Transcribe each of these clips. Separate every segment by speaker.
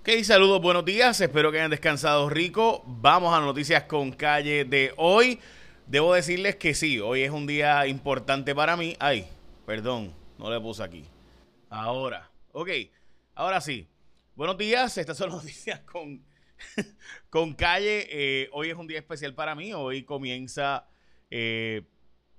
Speaker 1: Ok, saludos, buenos días. Espero que hayan descansado rico. Vamos a noticias con calle de hoy. Debo decirles que sí, hoy es un día importante para mí. Ay, perdón, no le puse aquí. Ahora, ok, ahora sí. Buenos días, estas son noticias con, con calle. Eh, hoy es un día especial para mí. Hoy comienza eh,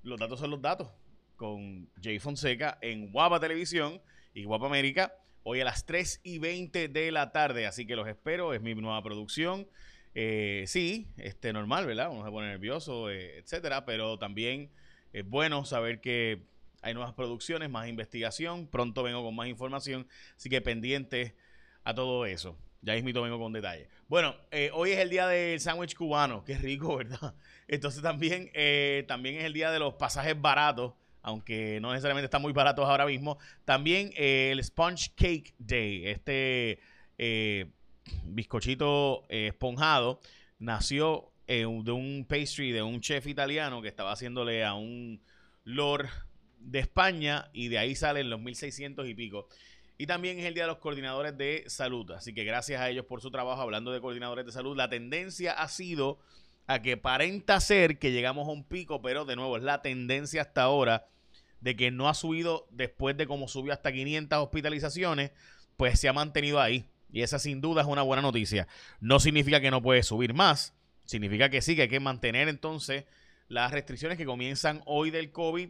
Speaker 1: Los datos son los datos con Jay Fonseca en Guapa Televisión y Guapa América hoy a las 3 y 20 de la tarde. Así que los espero, es mi nueva producción. Eh, sí, este, normal, ¿verdad? Uno se pone nervioso, eh, etcétera, pero también es bueno saber que hay nuevas producciones, más investigación. Pronto vengo con más información, así que pendiente a todo eso. Ya mismo vengo con detalles. Bueno, eh, hoy es el día del sándwich cubano. Qué rico, ¿verdad? Entonces también, también es el día de los pasajes baratos aunque no necesariamente están muy baratos ahora mismo. También eh, el Sponge Cake Day, este eh, bizcochito eh, esponjado, nació de un pastry de un chef italiano que estaba haciéndole a un lord de España y de ahí salen los 1600 y pico. Y también es el Día de los Coordinadores de Salud. Así que gracias a ellos por su trabajo hablando de coordinadores de salud. La tendencia ha sido a que parenta ser que llegamos a un pico, pero de nuevo es la tendencia hasta ahora de que no ha subido después de como subió hasta 500 hospitalizaciones, pues se ha mantenido ahí. Y esa sin duda es una buena noticia. No significa que no puede subir más, significa que sí, que hay que mantener entonces las restricciones que comienzan hoy del COVID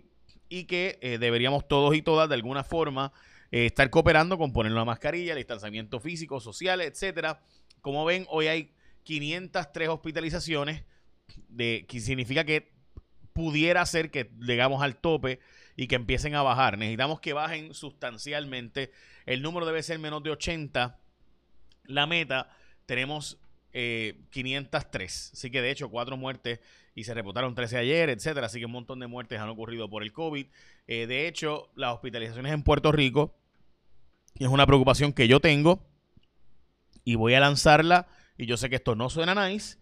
Speaker 1: y que eh, deberíamos todos y todas de alguna forma eh, estar cooperando con poner la mascarilla, el distanciamiento físico, social, etcétera. Como ven, hoy hay 503 hospitalizaciones, de, que significa que pudiera ser que llegamos al tope y que empiecen a bajar. Necesitamos que bajen sustancialmente. El número debe ser menos de 80. La meta, tenemos 503. Eh, Así que de hecho, cuatro muertes y se reportaron 13 ayer, etcétera. Así que un montón de muertes han ocurrido por el COVID. Eh, de hecho, las hospitalizaciones en Puerto Rico es una preocupación que yo tengo y voy a lanzarla y yo sé que esto no suena nice,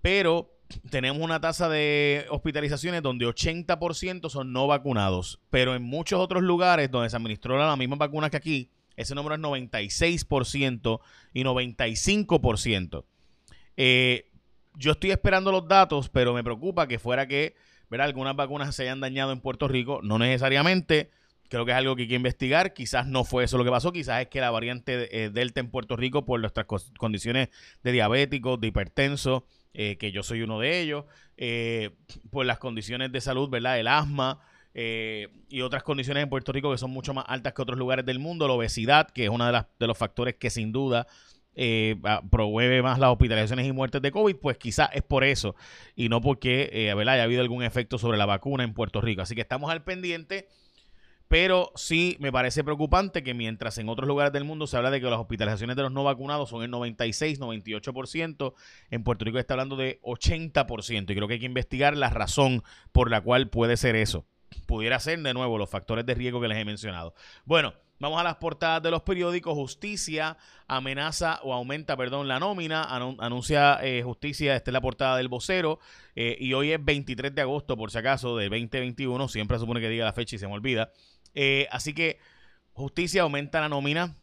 Speaker 1: pero tenemos una tasa de hospitalizaciones donde 80% son no vacunados, pero en muchos otros lugares donde se administró la misma vacuna que aquí, ese número es 96% y 95%. Eh, yo estoy esperando los datos, pero me preocupa que fuera que ¿verdad? algunas vacunas se hayan dañado en Puerto Rico, no necesariamente. Creo que es algo que hay que investigar. Quizás no fue eso lo que pasó. Quizás es que la variante eh, Delta en Puerto Rico, por nuestras condiciones de diabéticos, de hipertenso, eh, que yo soy uno de ellos, eh, por las condiciones de salud, ¿verdad? El asma. y otras condiciones en Puerto Rico que son mucho más altas que otros lugares del mundo, la obesidad, que es uno de, los factores que sin duda promueve más las hospitalizaciones y muertes de COVID, pues quizás es por eso y no porque ¿verdad? haya habido algún efecto sobre la vacuna en Puerto Rico. Así que estamos al pendiente pero sí me parece preocupante que mientras en otros lugares del mundo se habla de que las hospitalizaciones de los no vacunados son el 96, 98%, en Puerto Rico está hablando de 80%. Y creo que hay que investigar la razón por la cual puede ser eso. Pudiera ser, de nuevo, los factores de riesgo que les he mencionado. Bueno, Vamos a las portadas de los periódicos. Justicia amenaza o aumenta, perdón, la nómina. anuncia eh, Justicia, esta es la portada del vocero. Eh, y hoy es 23 de agosto, por si acaso, de 2021. Siempre supone que diga la fecha y se me olvida. Eh, así que Justicia aumenta la nómina.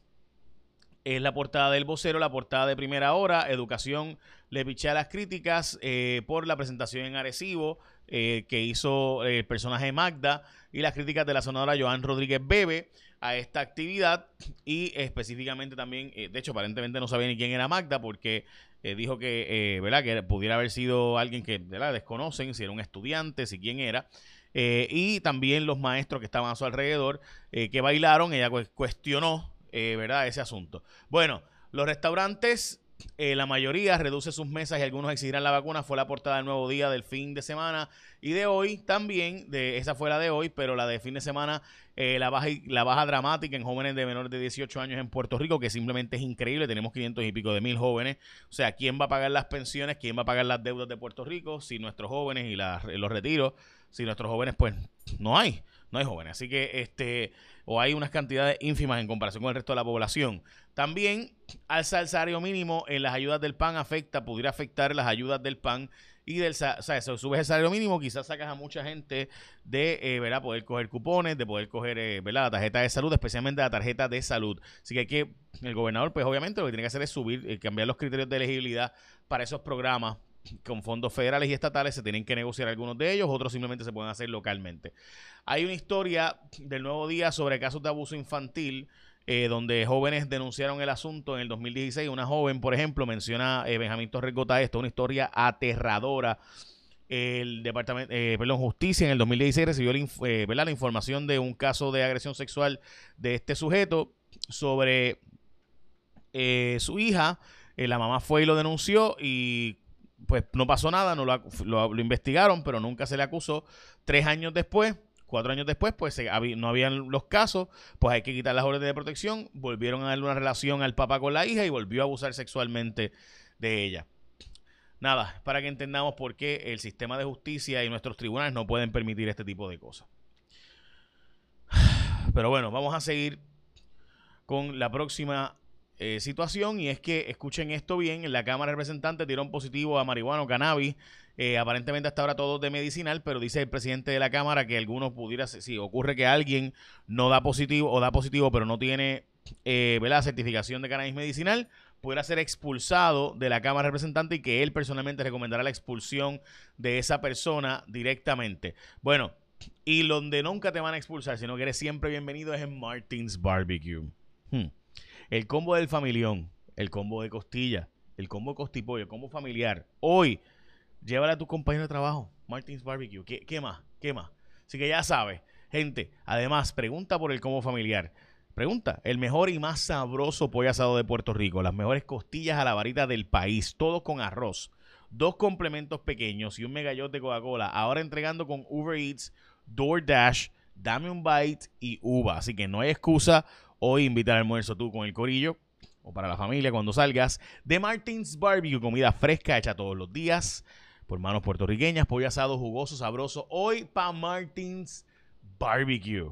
Speaker 1: Es la portada del vocero, la portada de primera hora. Educación le pichea las críticas por la presentación en Arecibo que hizo el personaje Magda y las críticas de la sonadora Joan Rodríguez Bebe a esta actividad y específicamente también, eh, de hecho aparentemente no sabía ni quién era Magda porque eh, dijo que, eh, ¿verdad? que pudiera haber sido alguien que desconocen, si era un estudiante, si quién era. Y también los maestros que estaban a su alrededor que bailaron, ella cuestionó ¿verdad? ese asunto. Bueno, los restaurantes eh, la mayoría reduce sus mesas y algunos exigirán la vacuna. Fue la portada del nuevo día del fin de semana y de hoy también. De, esa fue la de hoy, pero la de fin de semana, eh, la, baja, la baja dramática en jóvenes de menores de 18 años en Puerto Rico, que simplemente es increíble. Tenemos 500 y pico de mil jóvenes. O sea, ¿quién va a pagar las pensiones? ¿Quién va a pagar las deudas de Puerto Rico? Si nuestros jóvenes y los retiros, si nuestros jóvenes, pues no hay no hay jóvenes. Así que este, o hay unas cantidades ínfimas en comparación con el resto de la población. También alza el salario mínimo en las ayudas del PAN afecta, pudiera afectar las ayudas del PAN y del, o sea, subes el salario mínimo, quizás sacas a mucha gente de, eh, ¿verdad? Poder coger cupones, de poder coger, eh, ¿verdad? La tarjeta de salud, especialmente la tarjeta de salud. Así que hay que, el gobernador, pues obviamente lo que tiene que hacer es subir, eh, cambiar los criterios de elegibilidad para esos programas con fondos federales y estatales se tienen que negociar algunos de ellos, otros simplemente se pueden hacer localmente. Hay una historia del nuevo día sobre casos de abuso infantil. Eh, donde jóvenes denunciaron el asunto en el 2016. Una joven, por ejemplo, menciona eh, Benjamín Torres Gota esto, una historia aterradora. El Departamento, eh, perdón, Justicia en el 2016 recibió la, la información de un caso de agresión sexual de este sujeto sobre su hija. la mamá fue y lo denunció y pues no pasó nada, no lo, investigaron, pero nunca se le acusó. Tres años después, cuatro años después, pues no habían los casos, pues hay que quitar las órdenes de protección, volvieron a darle una relación al papá con la hija y volvió a abusar sexualmente de ella. Nada, para que entendamos por qué el sistema de justicia y nuestros tribunales no pueden permitir este tipo de cosas. Pero bueno, vamos a seguir con la próxima eh, situación y es que, escuchen esto bien, en la Cámara de Representantes dieron positivo a marihuana o cannabis, eh, aparentemente hasta ahora todos de medicinal, pero dice el presidente de la Cámara que algunos pudiera, si ocurre que alguien no da positivo o da positivo pero no tiene eh, la certificación de cannabis medicinal, pudiera ser expulsado de la Cámara de Representantes y que él personalmente recomendará la expulsión de esa persona directamente. Bueno, y donde nunca te van a expulsar, sino que eres siempre bienvenido es en Martins Barbecue. Hmm. El combo del familión, el combo de costilla, el combo costipollo, el combo familiar. Hoy, llévale a tu compañero de trabajo, Martins Barbecue. ¿Qué, más? ¿Qué más? Así que ya sabes, gente. Además, pregunta por el combo familiar. Pregunta, el mejor y más sabroso pollo asado de Puerto Rico, las mejores costillas a la varita del país, todo con arroz, dos complementos pequeños y un megallot de Coca-Cola, ahora entregando con Uber Eats, DoorDash, Dame un Bite y Uva. Así que no hay excusa, Hoy invita al almuerzo tú con el corillo o para la familia cuando salgas de Martins Barbecue, comida fresca hecha todos los días por manos puertorriqueñas, pollo asado jugoso, sabroso. Hoy para Martins Barbecue.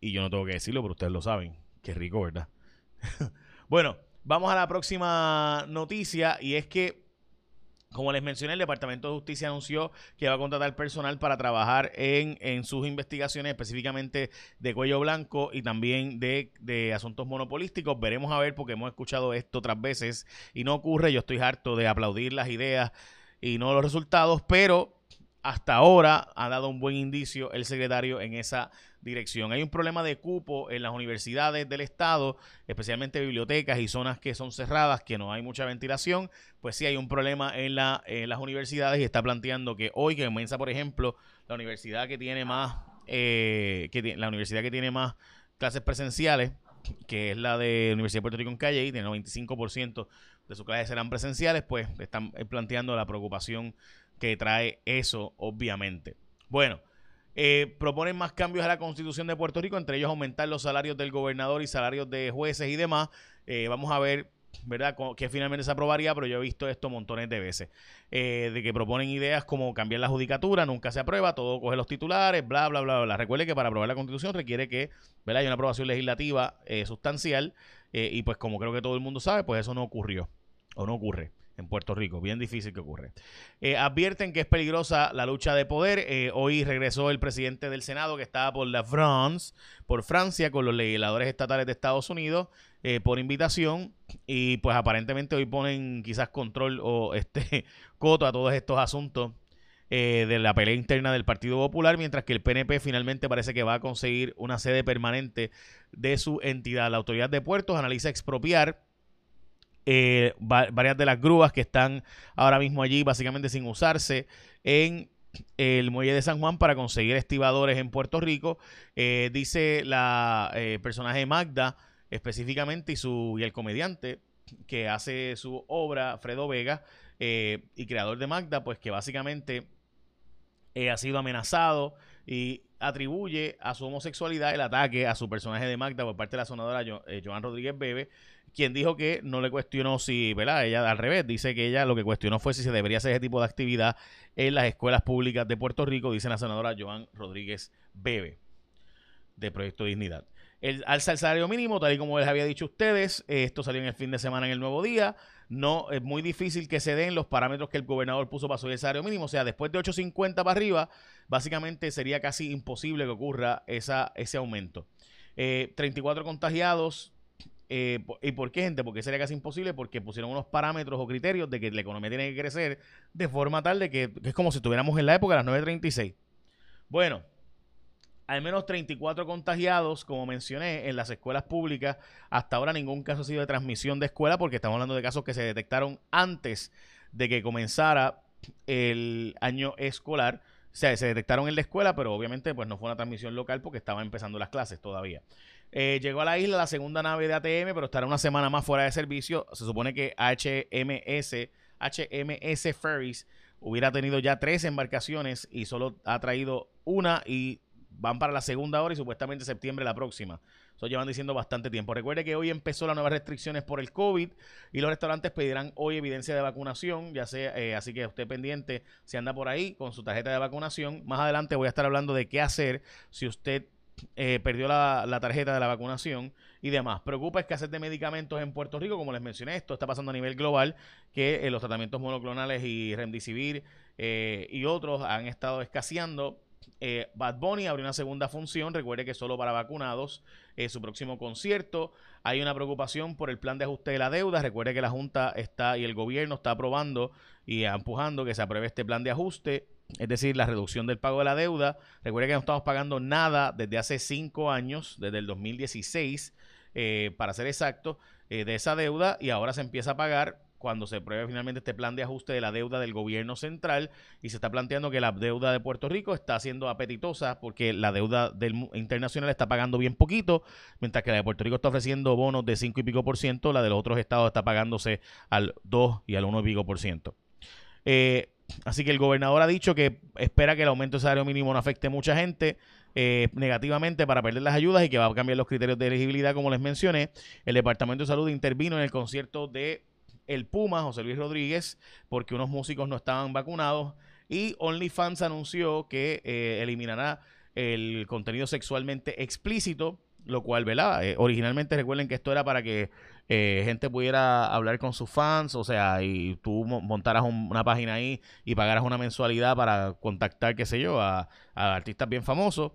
Speaker 1: Y yo no tengo que decirlo, pero ustedes lo saben. Qué rico, ¿verdad? bueno, vamos a la próxima noticia y es que como les mencioné, el Departamento de Justicia anunció que va a contratar personal para trabajar en, sus investigaciones, específicamente de cuello blanco y también de, de, asuntos monopolísticos. Veremos a ver, porque hemos escuchado esto otras veces y no ocurre. Yo estoy harto de aplaudir las ideas y no los resultados, pero hasta ahora ha dado un buen indicio el secretario en esa dirección. Hay un problema de cupo en las universidades del estado, especialmente bibliotecas y zonas que son cerradas, que no hay mucha ventilación. Pues sí hay un problema en, la, las universidades y está planteando que hoy que comienza, por ejemplo, la universidad que tiene más, eh, la universidad que tiene más clases presenciales, que es la de Universidad de Puerto Rico en Calle, y tiene 95% de sus clases serán presenciales, pues están planteando la preocupación que trae eso, obviamente. Bueno, eh, proponen más cambios a la constitución de Puerto Rico, entre ellos aumentar los salarios del gobernador y salarios de jueces y demás. Eh, vamos a ver, ¿verdad?, que finalmente se aprobaría, pero yo he visto esto montones de veces. Eh, de que proponen ideas como cambiar la judicatura, nunca se aprueba, todo coge los titulares, bla, bla, bla, bla. Recuerde que para aprobar la constitución requiere que, haya una aprobación legislativa sustancial. y pues, como creo que todo el mundo sabe, pues eso no ocurrió o no ocurre en Puerto Rico. Bien difícil que ocurre. Eh, advierten que es peligrosa la lucha de poder. Eh, hoy regresó el presidente del Senado que estaba por la France, por Francia, con los legisladores estatales de Estados Unidos, eh, por invitación. Y pues aparentemente hoy ponen quizás control o este coto a todos estos asuntos. de la pelea interna del Partido Popular, mientras que el PNP finalmente parece que va a conseguir una sede permanente de su entidad. La autoridad de puertos analiza expropiar eh, varias de las grúas que están ahora mismo allí básicamente sin usarse en el muelle de San Juan para conseguir estibadores en Puerto Rico. Eh, dice la eh, personaje Magda específicamente y, su, y el comediante que hace su obra, Fredo Vega, y creador de Magda, pues que básicamente ha sido amenazado y atribuye a su homosexualidad el ataque a su personaje de Magda por parte de la sonadora Joan Rodríguez Bebe quien dijo que no le cuestionó si, ¿verdad? Ella al revés, dice que ella lo que cuestionó fue si se debería hacer ese tipo de actividad en las escuelas públicas de Puerto Rico, dice la senadora Joan Rodríguez Bebe, de Proyecto Dignidad. el alza el salario mínimo, tal y como les había dicho ustedes, esto salió en el fin de semana en el nuevo día. No, es muy difícil que se den los parámetros que el gobernador puso para el salario mínimo. O sea, después de 8.50 para arriba, básicamente sería casi imposible que ocurra esa, ese aumento. 34 eh, contagiados. Eh, ¿Y por qué, gente? Porque sería casi imposible porque pusieron unos parámetros o criterios de que la economía tiene que crecer de forma tal de que, es como si estuviéramos en la época de las 9.36. Bueno, al menos 34 contagiados, como mencioné, en las escuelas públicas. Hasta ahora ningún caso ha sido de transmisión de escuela porque estamos hablando de casos que se detectaron antes de que comenzara el año escolar. O sea, se detectaron en la escuela, pero obviamente pues no fue una transmisión local porque estaban empezando las clases todavía. Eh, llegó a la isla la segunda nave de ATM, pero estará una semana más fuera de servicio. Se supone que HMS, HMS Ferries hubiera tenido ya tres embarcaciones y solo ha traído una y van para la segunda hora y supuestamente septiembre la próxima. Eso llevan diciendo bastante tiempo. Recuerde que hoy empezó las nuevas restricciones por el COVID y los restaurantes pedirán hoy evidencia de vacunación, ya sea, eh, así que usted pendiente si anda por ahí con su tarjeta de vacunación. Más adelante voy a estar hablando de qué hacer si usted eh, perdió la, tarjeta de la vacunación y demás. Preocupa escasez de medicamentos en Puerto Rico, como les mencioné, esto está pasando a nivel global, que eh, los tratamientos monoclonales y remdesivir y otros han estado escaseando eh, Bad Bunny abrió una segunda función, recuerde que solo para vacunados, eh, su próximo concierto. Hay una preocupación por el plan de ajuste de la deuda. Recuerde que la Junta está y el gobierno está aprobando y empujando que se apruebe este plan de ajuste, es decir, la reducción del pago de la deuda. Recuerde que no estamos pagando nada desde hace cinco años, desde el 2016, eh, para ser exacto, de esa deuda y ahora se empieza a pagar cuando se pruebe finalmente este plan de ajuste de la deuda del gobierno central y se está planteando que la deuda de Puerto Rico está siendo apetitosa porque la deuda del internacional está pagando bien poquito, mientras que la de Puerto Rico está ofreciendo bonos de 5 y pico por ciento, la de los otros estados está pagándose al 2 y al 1 y pico por ciento. Eh, así que el gobernador ha dicho que espera que el aumento del salario mínimo no afecte a mucha gente. Eh, negativamente para perder las ayudas y que va a cambiar los criterios de elegibilidad, como les mencioné. El Departamento de Salud intervino en el concierto de el Puma, José Luis Rodríguez, porque unos músicos no estaban vacunados. Y OnlyFans anunció que eh, eliminará el contenido sexualmente explícito, lo cual, ¿verdad? Eh, originalmente recuerden que esto era para que eh, gente pudiera hablar con sus fans, o sea, y tú montaras una página ahí y pagaras una mensualidad para contactar, qué sé yo, a, a artistas bien famosos.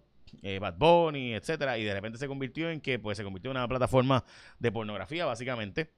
Speaker 1: Bad Bunny, etcétera, y de repente se convirtió en que pues se convirtió en una plataforma de pornografía básicamente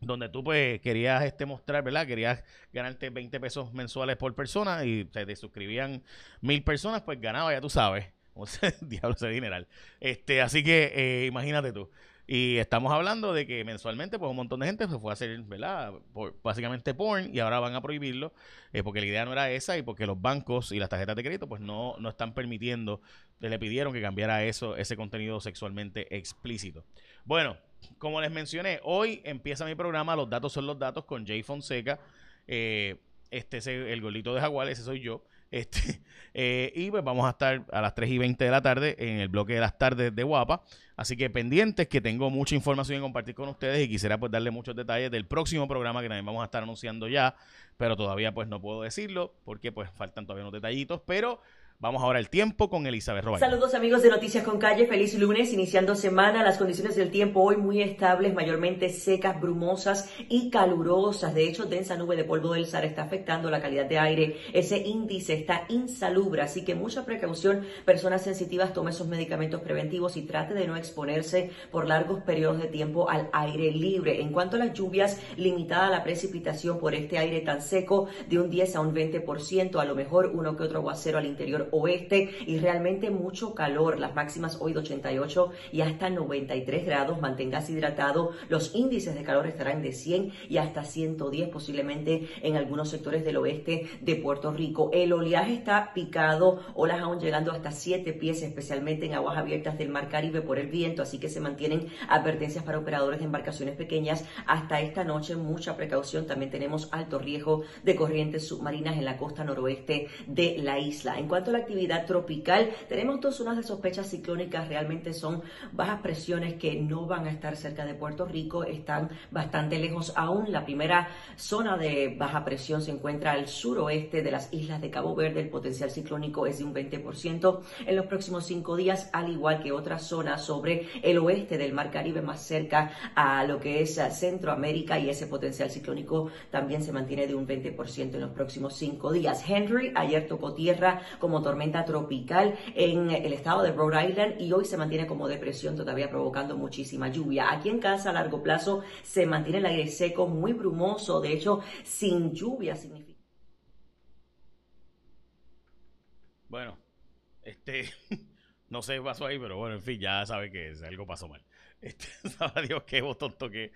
Speaker 1: donde tú pues querías este mostrar, ¿verdad? Querías ganarte 20 pesos mensuales por persona y te suscribían mil personas, pues ganaba, ya tú sabes. O sea, diablo ese dineral. Este, así que eh, imagínate tú. Y estamos hablando de que mensualmente, pues un montón de gente se fue a hacer, ¿verdad? básicamente porn y ahora van a prohibirlo eh, porque la idea no era esa y porque los bancos y las tarjetas de crédito, pues no, no están permitiendo, le pidieron que cambiara eso, ese contenido sexualmente explícito. Bueno, como les mencioné, hoy empieza mi programa Los datos son los datos con Jay Fonseca. Eh, este es el golito de Jaguar, ese soy yo. Este, eh, y pues vamos a estar a las 3 y 20 de la tarde en el bloque de las tardes de Guapa. Así que pendientes que tengo mucha información que compartir con ustedes y quisiera pues darle muchos detalles del próximo programa que también vamos a estar anunciando ya, pero todavía pues no puedo decirlo porque pues faltan todavía unos detallitos, pero Vamos ahora al tiempo con Elizabeth Robaina.
Speaker 2: Saludos amigos de Noticias con Calle, feliz lunes, iniciando semana. Las condiciones del tiempo hoy muy estables, mayormente secas, brumosas y calurosas. De hecho, densa nube de polvo del SAR está afectando la calidad de aire. Ese índice está insalubre, así que mucha precaución. Personas sensitivas tome sus medicamentos preventivos y trate de no exponerse por largos periodos de tiempo al aire libre. En cuanto a las lluvias, limitada la precipitación por este aire tan seco de un 10 a un 20%, a lo mejor uno que otro aguacero al interior oeste y realmente mucho calor. Las máximas hoy de 88 y hasta 93 grados. Mantengas hidratado. Los índices de calor estarán de 100 y hasta 110 posiblemente en algunos sectores del oeste de Puerto Rico. El oleaje está picado, olas aún llegando hasta 7 pies, especialmente en aguas abiertas del Mar Caribe por el viento, así que se mantienen advertencias para operadores de embarcaciones pequeñas hasta esta noche. Mucha precaución. También tenemos alto riesgo de corrientes submarinas en la costa noroeste de la isla. En cuanto a la actividad tropical. Tenemos dos zonas de sospechas ciclónicas, realmente son bajas presiones que no van a estar cerca de Puerto Rico, están bastante lejos aún. La primera zona de baja presión se encuentra al suroeste de las islas de Cabo Verde, el potencial ciclónico es de un 20% en los próximos cinco días, al igual que otras zonas sobre el oeste del Mar Caribe, más cerca a lo que es Centroamérica, y ese potencial ciclónico también se mantiene de un 20% en los próximos cinco días. Henry ayer tocó tierra como tormenta tropical en el estado de Rhode Island y hoy se mantiene como depresión, todavía provocando muchísima lluvia. Aquí en casa a largo plazo se mantiene el aire seco, muy brumoso, de hecho, sin lluvia significa.
Speaker 1: Bueno, este, no sé qué pasó ahí, pero bueno, en fin, ya sabe que algo pasó mal. Este, sabe Dios qué botón toqué.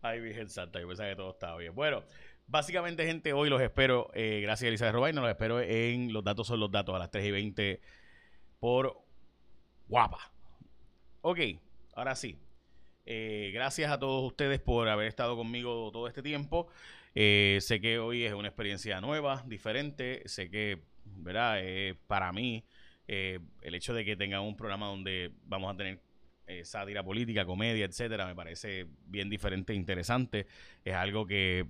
Speaker 1: Ay, Virgen Santa, yo pensaba que todo estaba bien. Bueno, básicamente, gente, hoy los espero, eh, gracias a Elizabeth Robaino, los espero en Los Datos son los Datos a las 3 y 20 por Guapa. Ok, ahora sí. Eh, gracias a todos ustedes por haber estado conmigo todo este tiempo. Eh, sé que hoy es una experiencia nueva, diferente. Sé que, ¿verdad? para mí, el hecho de que tenga un programa donde vamos a tener sátira política, comedia, etcétera, me parece bien diferente e interesante. Es algo que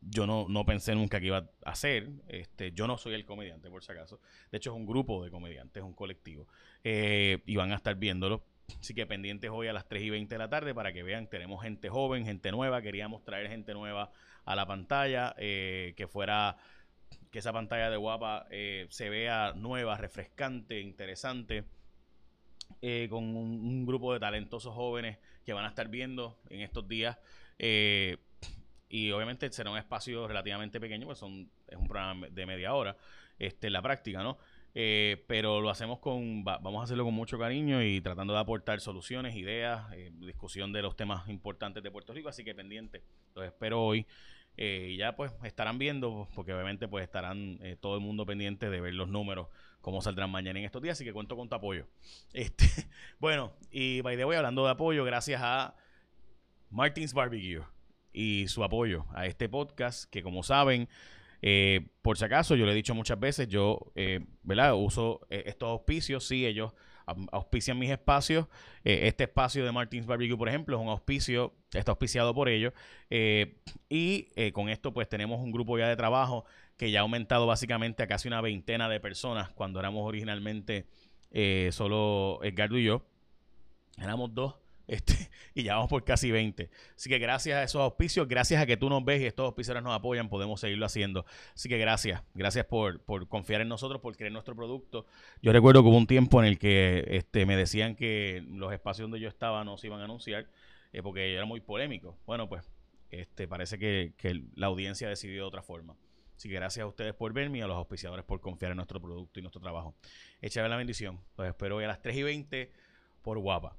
Speaker 1: yo no, no pensé nunca que iba a hacer. Este, yo no soy el comediante, por si acaso. De hecho, es un grupo de comediantes, es un colectivo. Eh, y van a estar viéndolo. Así que pendientes hoy a las 3 y 20 de la tarde para que vean, tenemos gente joven, gente nueva. Queríamos traer gente nueva a la pantalla, eh, que fuera, que esa pantalla de guapa se vea nueva, refrescante, interesante. Eh, con un, grupo de talentosos jóvenes que van a estar viendo en estos días. Eh, y obviamente será un espacio relativamente pequeño, pues son, es un programa de media hora, este, la práctica, ¿no? Eh, pero lo hacemos con, vamos a hacerlo con mucho cariño y tratando de aportar soluciones, ideas, discusión de los temas importantes de Puerto Rico, así que pendiente, los espero hoy. y ya pues estarán viendo, porque obviamente pues estarán todo el mundo pendiente de ver los números cómo saldrán mañana en estos días, así que cuento con tu apoyo. Este, bueno, y by the way, hablando de apoyo, gracias a Martins Barbecue y su apoyo a este podcast, que como saben, eh, por si acaso, yo le he dicho muchas veces, yo, eh, ¿verdad? Uso eh, estos auspicios, sí, ellos auspician mis espacios. este espacio de Martins Barbecue, por ejemplo, es un auspicio, está auspiciado por ellos. y con esto, pues tenemos un grupo ya de trabajo que ya ha aumentado básicamente a casi una veintena de personas cuando éramos originalmente eh, solo Edgardo y yo. Éramos dos. Este, y ya vamos por casi 20. Así que gracias a esos auspicios, gracias a que tú nos ves y estos auspicios nos apoyan, podemos seguirlo haciendo. Así que gracias, gracias por, confiar en nosotros, por creer nuestro producto. Yo recuerdo que hubo un tiempo en el que este, me decían que los espacios donde yo estaba no se iban a anunciar eh, porque era muy polémico. Bueno, pues este, parece que, que la audiencia decidió de otra forma. Así que gracias a ustedes por verme y a los auspiciadores por confiar en nuestro producto y nuestro trabajo. Échame la bendición. Los espero hoy a las 3 y 20 por Guapa.